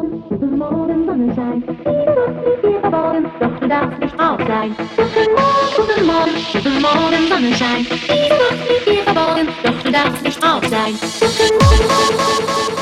Morgen, guten Morgen, Sonnenschein. Diese Nacht liegt dir verborgen, doch du darfst nicht traurig sein. Guten Morgen, guten Morgen, verborgen, doch nicht traurig sein. Guten Morgen.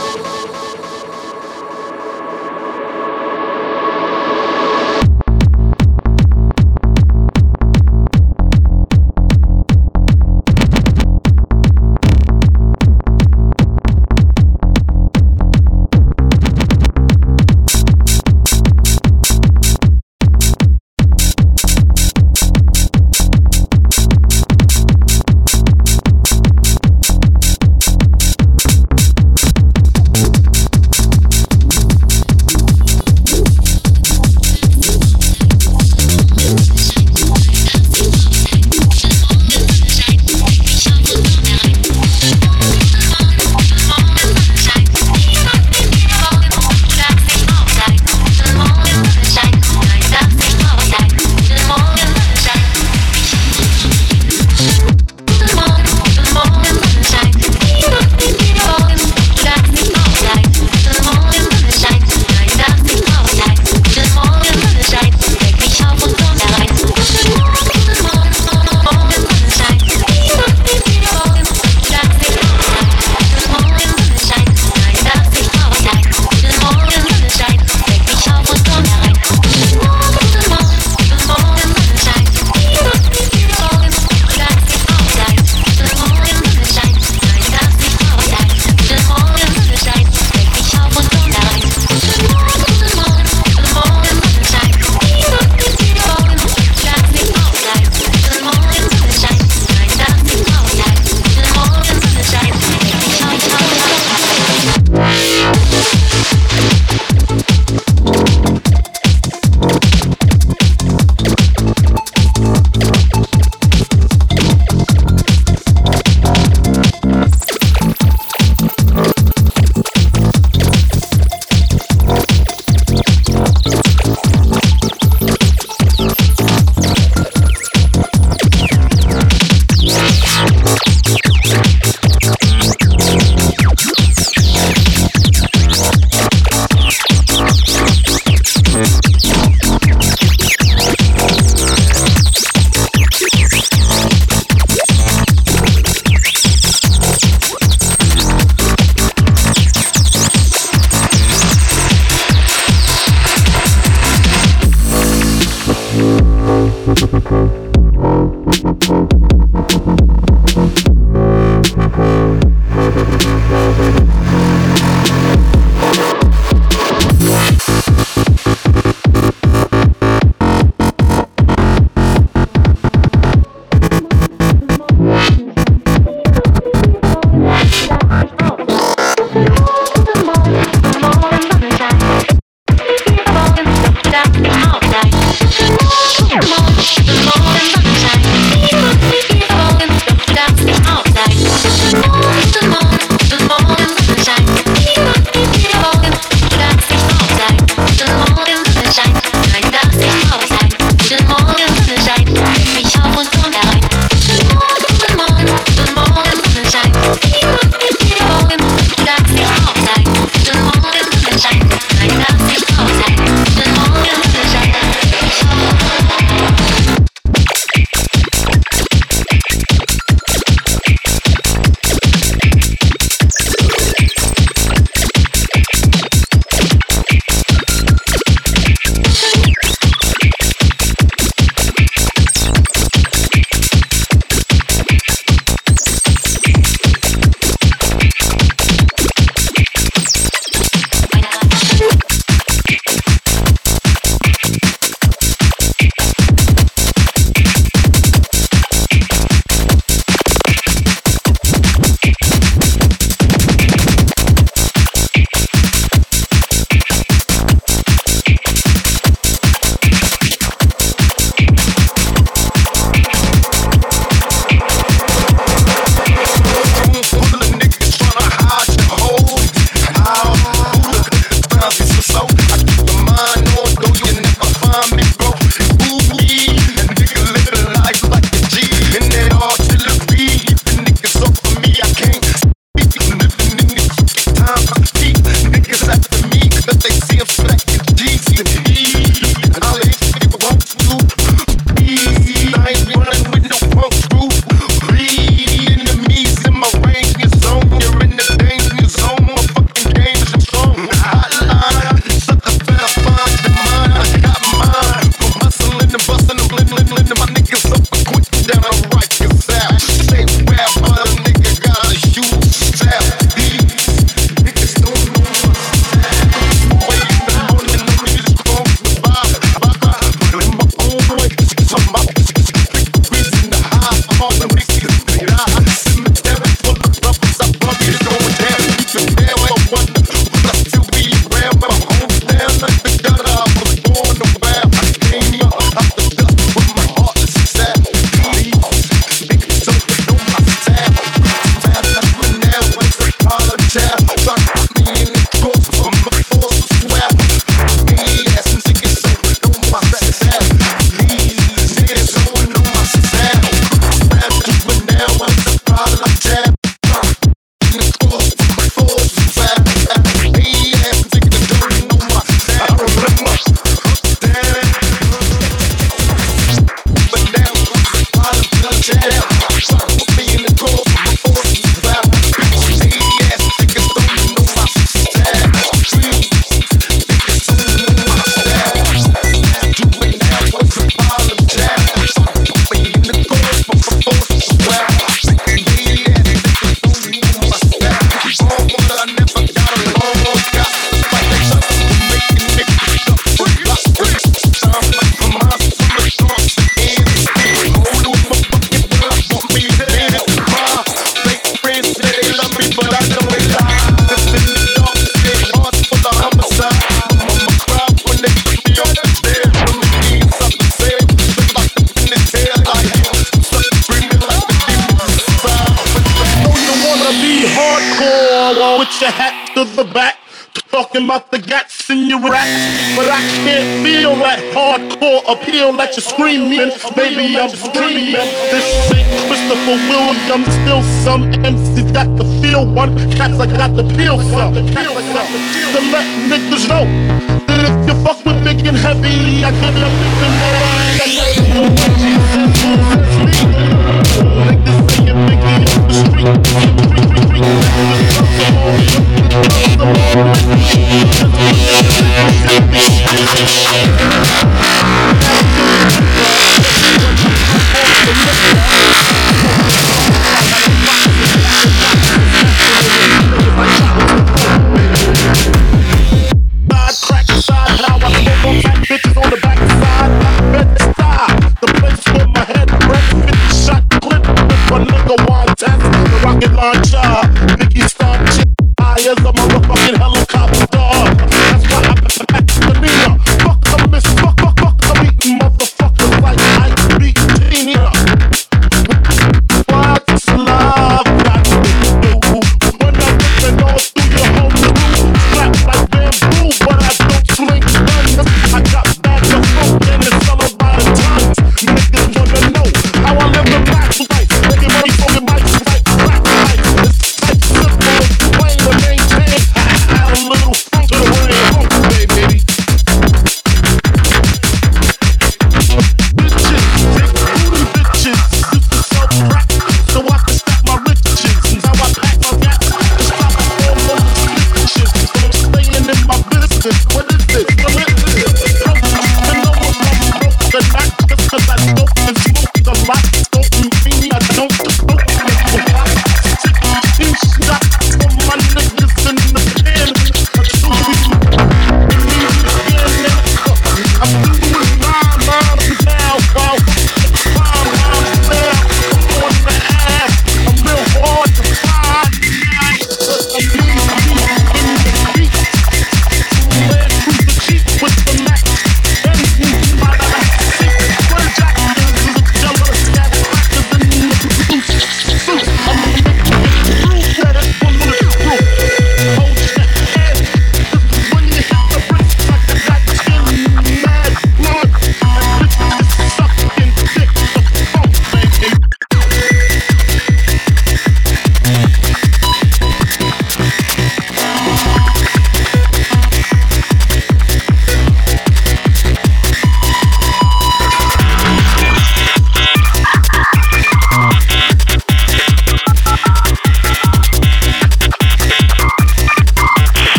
myself.